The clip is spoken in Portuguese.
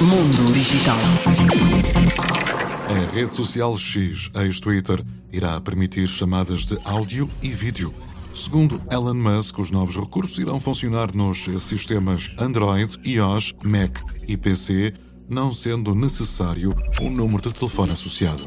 Mundo Digital. A rede social X, ex-Twitter, irá permitir chamadas de áudio e vídeo. Segundo Elon Musk, os novos recursos irão funcionar nos sistemas Android, iOS, Mac e PC, não sendo necessário um número de telefone associado.